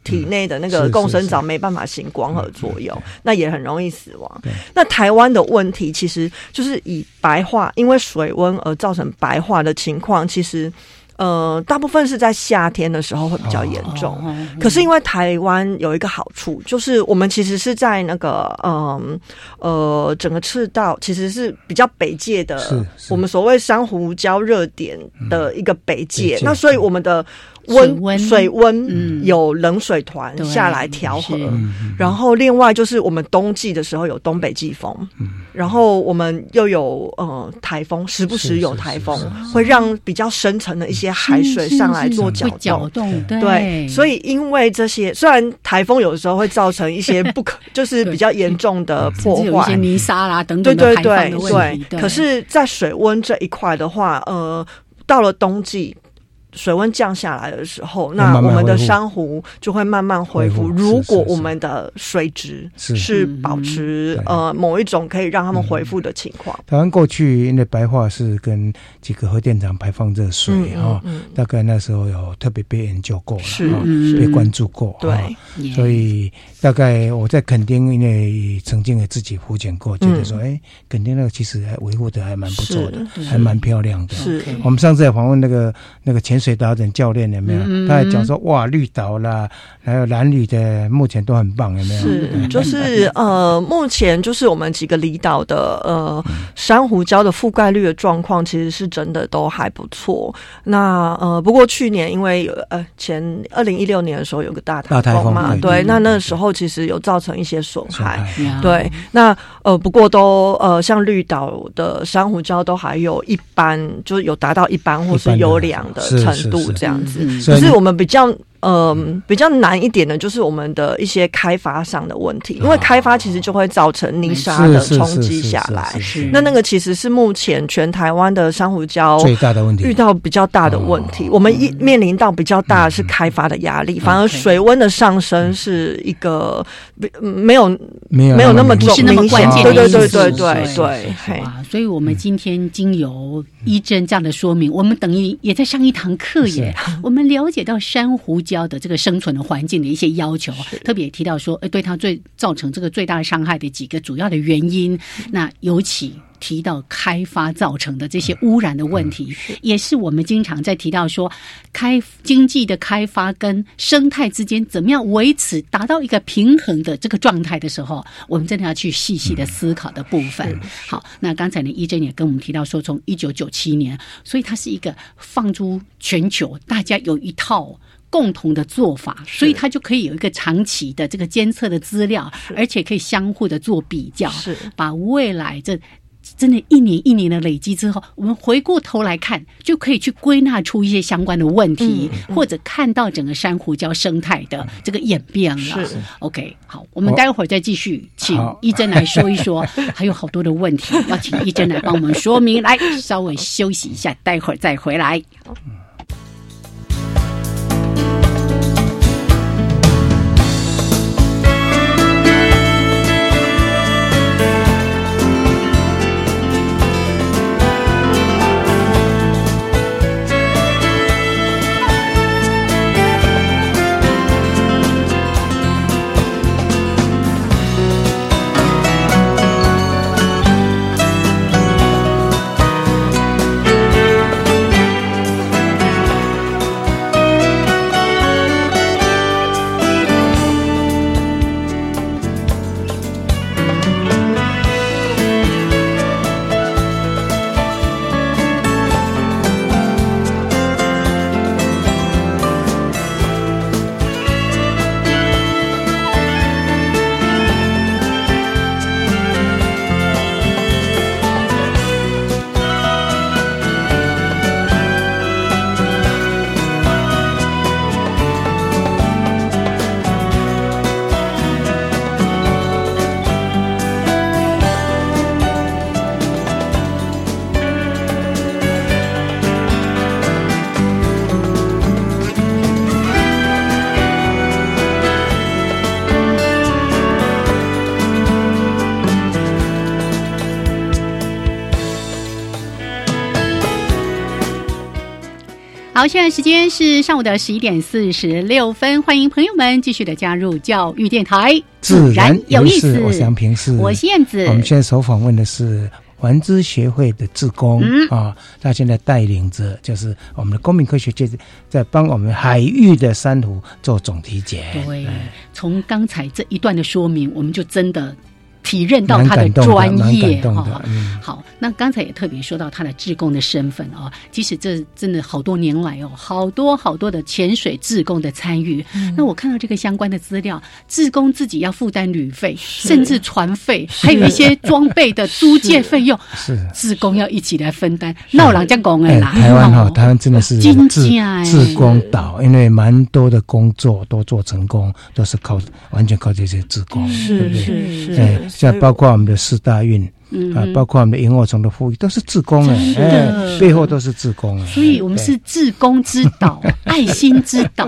体内的那个共生藻没办法行光合作用，那也很容易死亡。那台湾的问题其实就是以白化，因为水温而造成白化的情况，其实。呃，大部分是在夏天的时候会比较严重。可是因为台湾有一个好处，就是我们其实是在那个嗯呃整个赤道其实是比较北界的，我们所谓珊瑚礁热点的一个北界。那所以我们的温水温。有冷水团下来调和，然后另外就是我们冬季的时候有东北季风，然后我们又有呃台风，时不时有台风，会让比较深层的一些。海水上来做搅动，对，所以因为这些，虽然台风有的时候会造成一些不可，就是比较严重的破坏，一些泥沙啦等等的排放对，可是，在水温这一块的话，呃，到了冬季。水温降下来的时候，那我们的珊瑚就会慢慢恢复。如果我们的水质是。保持呃某一种可以让他们恢复的情况。台湾过去因为白化是跟几个核电厂排放热水啊，大概那时候有特别被研究过了，被关注过。对，所以大概我在垦丁因为曾经也自己浮潜过，觉得说，哎，垦丁那个其实还维护的还蛮不错的，还蛮漂亮的。是。我们上次也访问那个那个潜。水达人教练有没有？他还讲说哇，绿岛啦，还有蓝屿的，目前都很棒，有没有？是，就是呃，目前就是我们几个离岛的呃珊瑚礁的覆盖率的状况，其实是真的都还不错。那呃，不过去年因为有呃前二零一六年的时候有个大台风嘛，对，那那时候其实有造成一些损害。对，那呃，不过都呃，像绿岛的珊瑚礁都还有一般，就是有达到一般或是优良的程。程度这样子，可是我们比较。嗯，比较难一点的，就是我们的一些开发上的问题，因为开发其实就会造成泥沙的冲击下来。那那个其实是目前全台湾的珊瑚礁最大的问题，遇到比较大的问题。我们一面临到比较大的是开发的压力，反而水温的上升是一个没有没有没有那么重那么关键对对对对对对。所以，我们今天经由一针这样的说明，我们等于也在上一堂课耶。我们了解到珊瑚礁。的这个生存的环境的一些要求，特别提到说，呃，对它最造成这个最大的伤害的几个主要的原因，那尤其。提到开发造成的这些污染的问题，也是我们经常在提到说，开经济的开发跟生态之间怎么样维持达到一个平衡的这个状态的时候，我们真的要去细细的思考的部分。好，那刚才呢，一珍也跟我们提到说，从一九九七年，所以它是一个放诸全球，大家有一套。共同的做法，所以它就可以有一个长期的这个监测的资料，而且可以相互的做比较，是。把未来这真的一年一年的累积之后，我们回过头来看，就可以去归纳出一些相关的问题，或者看到整个珊瑚礁生态的这个演变了。是。OK，好，我们待会儿再继续，请一珍来说一说，[LAUGHS] 还有好多的问题要请一珍来帮我们说明。来，稍微休息一下，待会儿再回来。好，现在时间是上午的十一点四十六分，欢迎朋友们继续的加入教育电台，自然有意思。我是杨平，是我是燕子。我们现在所访问的是环知协会的志工啊，他现在带领着就是我们的公民科学界在帮我们海域的珊瑚做总体检。对，从刚才这一段的说明，我们就真的。体认到他的专业哈，好，那刚才也特别说到他的志工的身份哦，即使这真的好多年来哦，好多好多的潜水志工的参与，那我看到这个相关的资料，志工自己要负担旅费，甚至船费，还有一些装备的租借费用，是。志工要一起来分担。那我老家讲哎啦，台湾哈，台湾真的是志志工岛，因为蛮多的工作都做成功，都是靠完全靠这些志工，是是是。像包括我们的四大运，啊，包括我们的萤火虫的富裕，都是自工哎，背后都是自工啊。所以我们是自工之岛，[LAUGHS] 爱心之岛。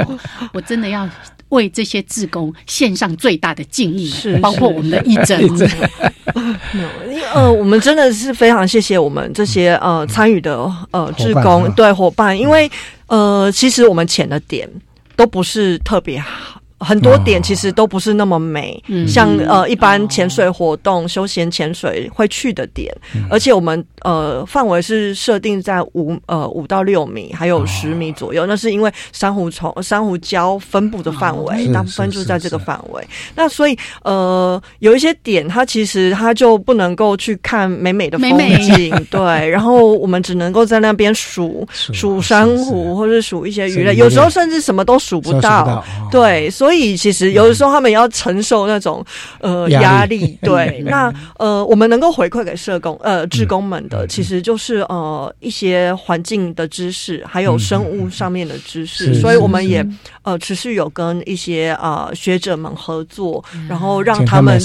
我真的要为这些自工献上最大的敬意，是包括我们的义诊。[LAUGHS] 呃，我们真的是非常谢谢我们这些呃参与的呃志工对伙伴，因为呃，其实我们潜的点都不是特别好。很多点其实都不是那么美，像呃一般潜水活动、休闲潜水会去的点，而且我们呃范围是设定在五呃五到六米，还有十米左右。那是因为珊瑚虫、珊瑚礁分布的范围，大部分就在这个范围。那所以呃有一些点，它其实它就不能够去看美美的风景，[LAUGHS] [LAUGHS] 对。然后我们只能够在那边数数珊瑚，或者数一些鱼类，有时候甚至什么都数不到，对。所以其实有的时候他们也要承受那种呃压力，[LAUGHS] 对。那呃，我们能够回馈给社工呃志工们的，其实就是呃一些环境的知识，还有生物上面的知识。所以我们也呃持续有跟一些呃学者们合作，然后让他们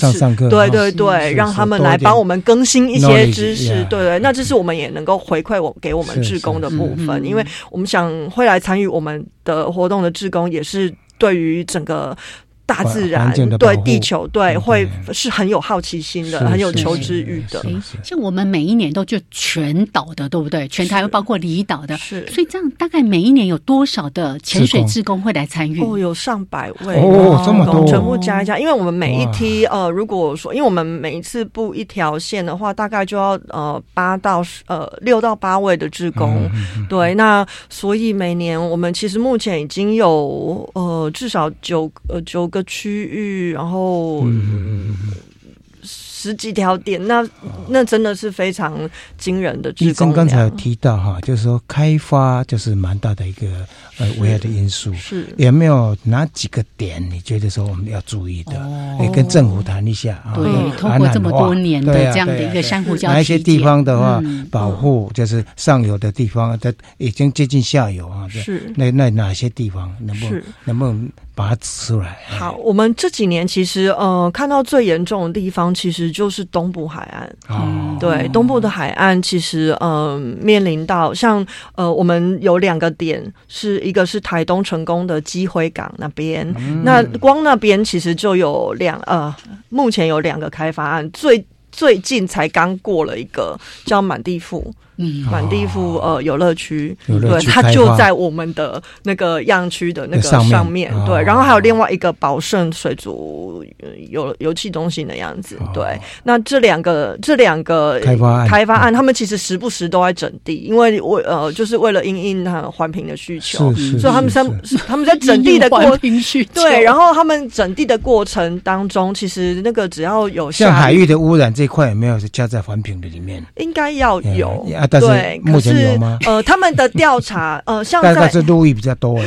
对对对，让他们来帮我们更新一些知识。对对，那这是我们也能够回馈我给我们志工的部分，因为我们想会来参与我们的活动的志工也是。对于整个大自然对地球对会是很有好奇心的，很有求知欲的。像我们每一年都就全岛的，对不对？全台湾包括离岛的，是。所以这样大概每一年有多少的潜水志工会来参与？哦，有上百位哦，这么多，全部加一加。因为我们每一梯呃，如果说，因为我们每一次布一条线的话，大概就要呃八到呃六到八位的志工。对，那所以每年我们其实目前已经有呃至少九呃九个。区域，然后。十几条点，那那真的是非常惊人的。医生刚才有提到哈，就是说开发就是蛮大的一个呃危害的因素。是有没有哪几个点你觉得说我们要注意的？也跟政府谈一下啊。对，通过这么多年的这样的一个珊瑚礁，哪一些地方的话保护，就是上游的地方，它已经接近下游啊。是那那哪些地方能不能能不能把它指出来？好，我们这几年其实呃看到最严重的地方，其实。就是东部海岸，哦，对，东部的海岸其实，呃，面临到像，呃，我们有两个点，是一个是台东成功的基辉港那边，那光那边其实就有两，呃，目前有两个开发案，最最近才刚过了一个叫满地富。满地富呃游乐区，对，它就在我们的那个样区的那个上面，对。然后还有另外一个宝盛水族游游戏中心的样子，对。那这两个这两个开发案，开发案，他们其实时不时都在整地，因为为呃就是为了应应它环评的需求，所以他们在他们在整地的过对，然后他们整地的过程当中，其实那个只要有像海域的污染这一块有没有是加在环评的里面？应该要有。对，目前有吗？呃，他们的调查，呃，像 [LAUGHS] 在是路易比较多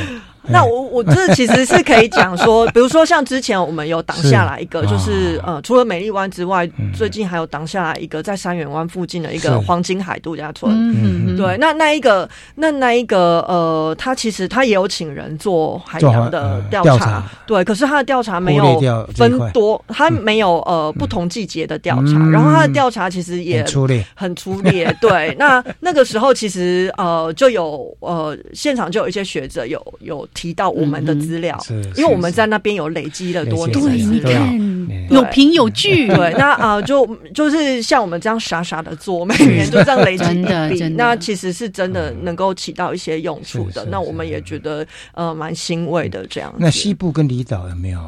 那我我这其实是可以讲说，[LAUGHS] 比如说像之前我们有挡下来一个，就是呃，除了美丽湾之外，最近还有挡下来一个在三元湾附近的一个黄金海度假村。嗯对，那那一个那那一个呃，他其实他也有请人做海洋的调查，对，可是他的调查没有分多，他没有呃不同季节的调查，然后他的调查其实也粗劣，很粗劣。对，那那个时候其实呃就有呃现场就有一些学者有有。提到我们的资料，因为我们在那边有累积了多年。的资料，有凭有据。[LAUGHS] 对，那啊，就就是像我们这样傻傻的做，每年就这样累积笔，[LAUGHS] 那其实是真的能够起到一些用处的。那我们也觉得呃蛮欣慰的这样。那西部跟离岛有没有？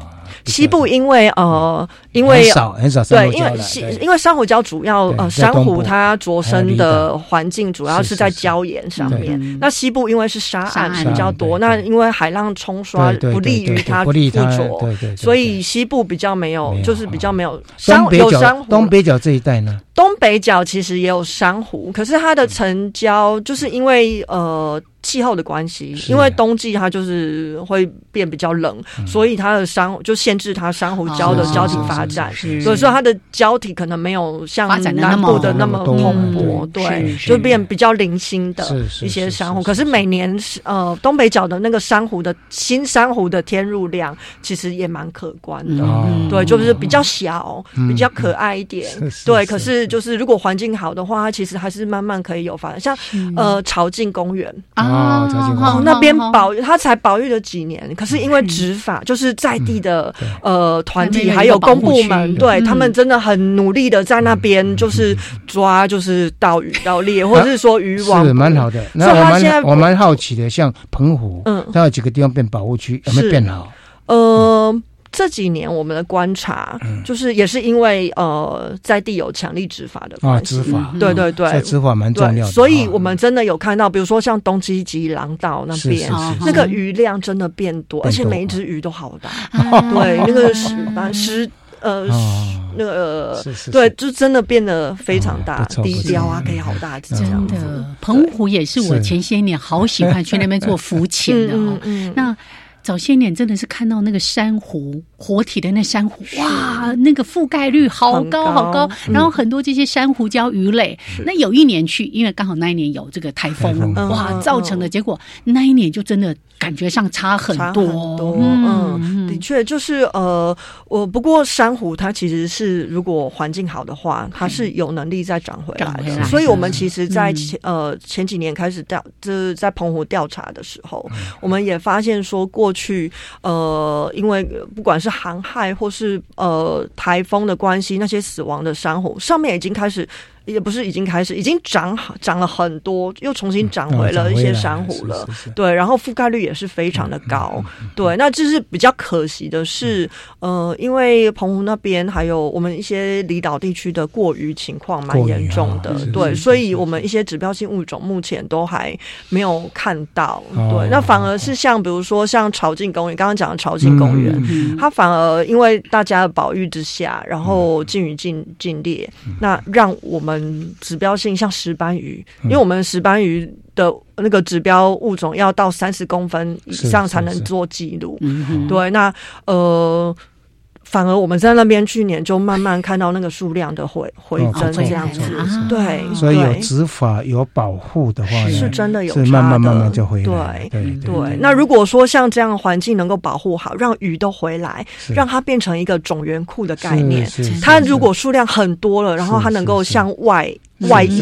西部因为呃，因为很少很少，对，因为西因为珊瑚礁主要呃珊瑚它着生的环境主要是在礁岩上面。那西部因为是沙岸比较多，那因为海浪冲刷不利于它附着，所以西部比较没有，就是比较没有珊有珊瑚。东北角这一带呢？东北角其实也有珊瑚，可是它的成交就是因为呃。气候的关系，因为冬季它就是会变比较冷，所以它的珊瑚就限制它珊瑚礁的礁体发展，所以说它的礁体可能没有像南部的那么蓬勃，对，就变比较零星的一些珊瑚。可是每年呃东北角的那个珊瑚的新珊瑚的天入量其实也蛮可观的，对，就是比较小，比较可爱一点，对。可是就是如果环境好的话，它其实还是慢慢可以有发展，像呃潮境公园。啊。哦，那边保他才保育了几年，可是因为执法，就是在地的呃团体还有公部门，对他们真的很努力的在那边就是抓，就是盗鱼盗猎，或者是说渔网，是蛮好的。那我蛮我蛮好奇的，像澎湖，嗯，它有几个地方变保护区，有没有变好？呃。这几年我们的观察，就是也是因为呃在地有强力执法的关系，执法，对对对，执法蛮重要的，所以我们真的有看到，比如说像东基吉廊道那边，那个鱼量真的变多，而且每一只鱼都好大，对，[LAUGHS] 那个石石呃那个对，就真的变得非常大，低调啊可以好大只，真的。澎湖也是我前些年好喜欢去那边做浮潜的哦，那。早些年真的是看到那个珊瑚活体的那珊瑚，哇，那个覆盖率好高好高，然后很多这些珊瑚礁鱼类。那有一年去，因为刚好那一年有这个台风，哇，造成的结果那一年就真的感觉上差很多。嗯，的的确就是呃，我不过珊瑚它其实是如果环境好的话，它是有能力再长回来的。所以我们其实，在前呃前几年开始调，就是在澎湖调查的时候，我们也发现说，过去呃，因为不管是航害或是呃台风的关系，那些死亡的珊瑚上面已经开始。也不是已经开始，已经长好长了很多，又重新长回了一些珊瑚了。对，然后覆盖率也是非常的高。对，那这是比较可惜的是，呃，因为澎湖那边还有我们一些离岛地区的过于情况蛮严重的。对，所以我们一些指标性物种目前都还没有看到。对，那反而是像比如说像潮境公园，刚刚讲的潮境公园，它反而因为大家的保育之下，然后禁渔禁禁猎，那让我们。嗯，指标性像石斑鱼，因为我们石斑鱼的那个指标物种要到三十公分以上才能做记录。对，那呃。反而我们在那边去年就慢慢看到那个数量的回回增这样子，对，所以有执法有保护的话，是。真的有，是慢慢慢慢就回来。对对。那如果说像这样环境能够保护好，让鱼都回来，让它变成一个种源库的概念，它如果数量很多了，然后它能够向外。外溢，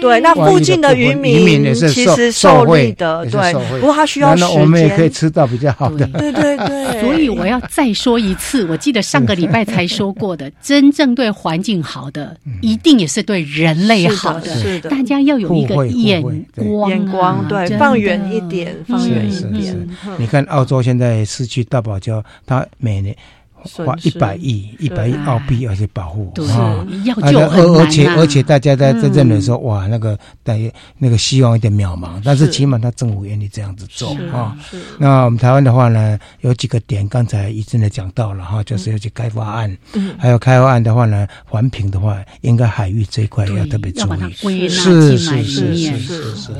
对，那附近的渔民其实受益的，对。不过他需要时间，我们也可以吃到比较好的。对对对。所以我要再说一次，我记得上个礼拜才说过的，[LAUGHS] 真正对环境好的，一定也是对人类好的。是的，大家要有一个眼光，眼光对，放远一点，放远一点。你看，澳洲现在失去大堡礁，它每年。花一百亿、一百亿澳币而且保护，啊，要救而而且而且大家在在认为说，哇，那个于那个希望有点渺茫，但是起码他政府愿意这样子做啊。那我们台湾的话呢，有几个点，刚才医生也讲到了哈，就是要去开发案，还有开发案的话呢，环评的话，应该海域这一块要特别注意，是是是是是是。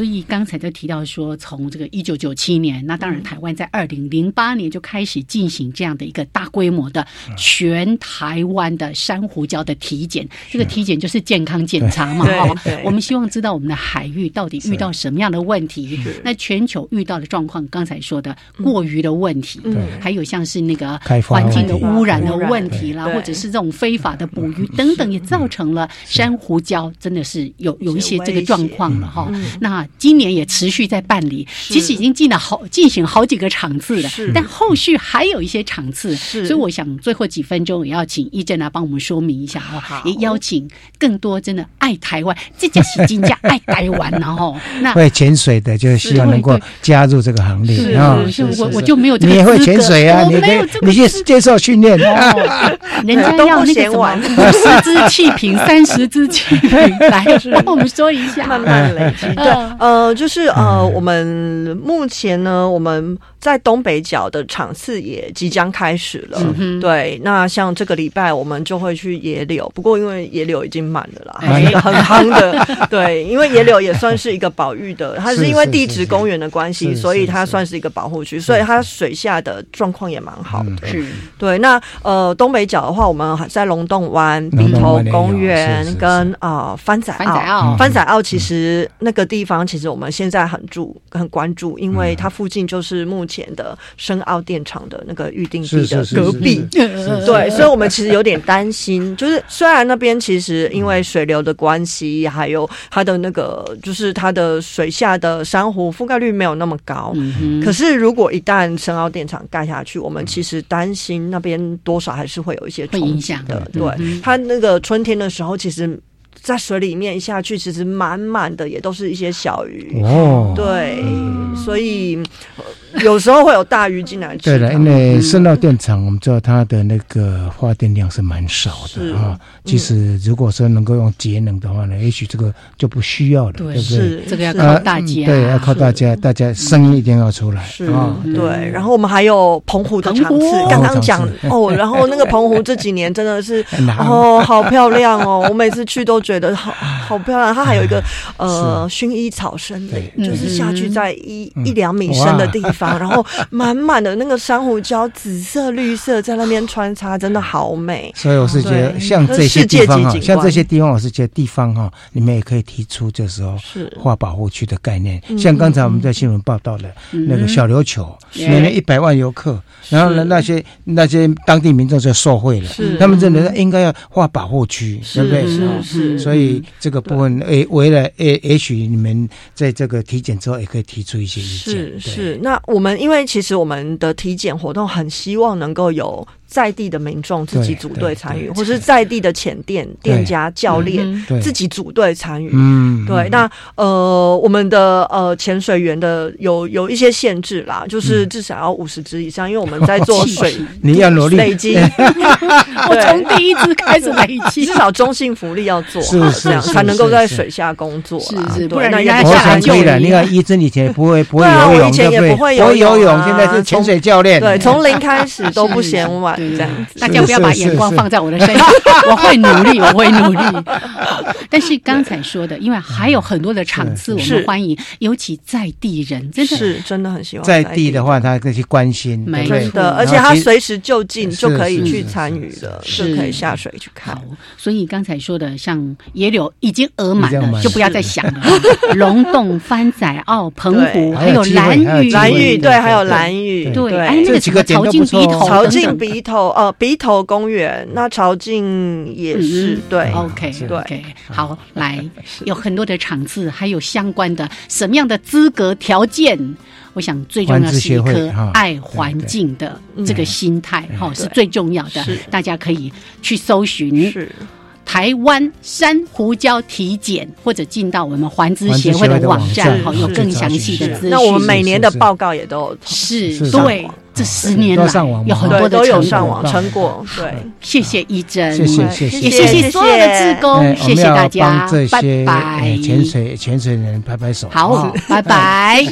所以刚才就提到说，从这个一九九七年，那当然台湾在二零零八年就开始进行这样的一个。大规模的全台湾的珊瑚礁的体检，这个体检就是健康检查嘛，哈。我们希望知道我们的海域到底遇到什么样的问题。那全球遇到的状况，刚才说的过于的问题，还有像是那个环境的污染的问题啦，或者是这种非法的捕鱼等等，也造成了珊瑚礁真的是有有一些这个状况了哈。那今年也持续在办理，其实已经进了好进行好几个场次了，但后续还有一些场次。所以我想最后几分钟也要请一正来帮我们说明一下哦，也邀请更多真的爱台湾、这叫洗金家爱台湾然后 [LAUGHS] 那会潜水的就希望能够加入这个行列啊。我我就没有这个你也会潜水啊？你可以你去接受训练啊。人家要那个什么 [LAUGHS] 十支气瓶、三十支气瓶来 [LAUGHS] 帮我们说一下，慢慢累积。对，呃，就是呃，我们目前呢，我们在东北角的场次也即将开始。了，对，那像这个礼拜我们就会去野柳，不过因为野柳已经满了啦，很很夯的，[LAUGHS] 对，因为野柳也算是一个保育的，它是因为地质公园的关系，所以它算是一个保护区，所以它水下的状况也蛮好的，是，对。那呃东北角的话，我们在龙洞湾、鼻头公园跟啊番仔澳，番仔澳其实那个地方其实我们现在很注很关注，因为它附近就是目前的深澳电厂的那个预定地的。隔壁，[LAUGHS] 对，所以，我们其实有点担心，就是虽然那边其实因为水流的关系，还有它的那个，就是它的水下的珊瑚覆盖率没有那么高，可是如果一旦深澳电厂盖下去，我们其实担心那边多少还是会有一些影响的。对，它那个春天的时候，其实。在水里面下去，其实满满的也都是一些小鱼哦。对，所以 [LAUGHS] 有时候会有大鱼进来吃。对的，因为深澳电厂，我们知道它的那个发电量是蛮少的啊。其实如果说能够用节能的话呢，也许这个就不需要了，对不对？是这个要靠大家，对，要靠大家，大家声音一定要出来啊。对，然后我们还有澎湖的场次，刚刚讲哦，然后那个澎湖这几年真的是 [LAUGHS] 哦，好漂亮哦，我每次去都。觉得 [LAUGHS] 好好漂亮，它还有一个呃薰衣草森林，就是下去在一一两米深的地方，然后满满的那个珊瑚礁，紫色、绿色在那边穿插，真的好美。所以我是觉得，像这些地方哈，像这些地方，我是觉得地方哈，你们也可以提出这时候是划保护区的概念。像刚才我们在新闻报道的那个小琉球，每年一百万游客，然后呢，那些那些当地民众就受贿了，他们认为应该要划保护区，对不对？是是。所以这个部分，诶，为了诶，也许你们在这个体检之后，也可以提出一些意见。是是。那我们因为其实我们的体检活动很希望能够有。在地的民众自己组队参与，或是在地的前店店家教练自己组队参与。嗯，对。那呃，我们的呃潜水员的有有一些限制啦，就是至少要五十只以上，因为我们在做水，你要努力累积。[LAUGHS] 我从第一只开始累积，至少中性福利要做好，这样才能够在水下工作。是是，不然人家下来就了。你看，医生以前不会不会游泳，以前也不会游泳，现在是潜水教练。对，从零开始都不嫌晚。这样子，大家不要把眼光放在我的身上，[LAUGHS] 我会努力，我会努力。但是刚才说的，因为还有很多的场次，我们欢迎，尤其在地人，真的。是真的很喜欢在地的话，他可以去关心，真的，而且他随时就近就可以去参与的，是可以下水去看。所以刚才说的，像野柳已经额满了，就不要再想了。[LAUGHS] 龙洞、番仔澳、澎湖，还有蓝屿，蓝屿对，还有蓝屿，对，哎，那个几个潮境鼻头，潮境鼻头。呃，鼻头公园，那朝境也是对，OK，对，好，来，有很多的场次，还有相关的什么样的资格条件？我想最重要是一颗爱环境的这个心态，哈，是最重要的。大家可以去搜寻台湾珊瑚礁体检，或者进到我们环资协会的网站，哈，有更详细的资讯。那我们每年的报告也都是对。这十年来有很多都有上网成果，对，谢谢一真，谢谢谢谢，也谢谢所有的志工，谢谢大家，拜拜，潜水潜水人拍拍手，好，拜拜。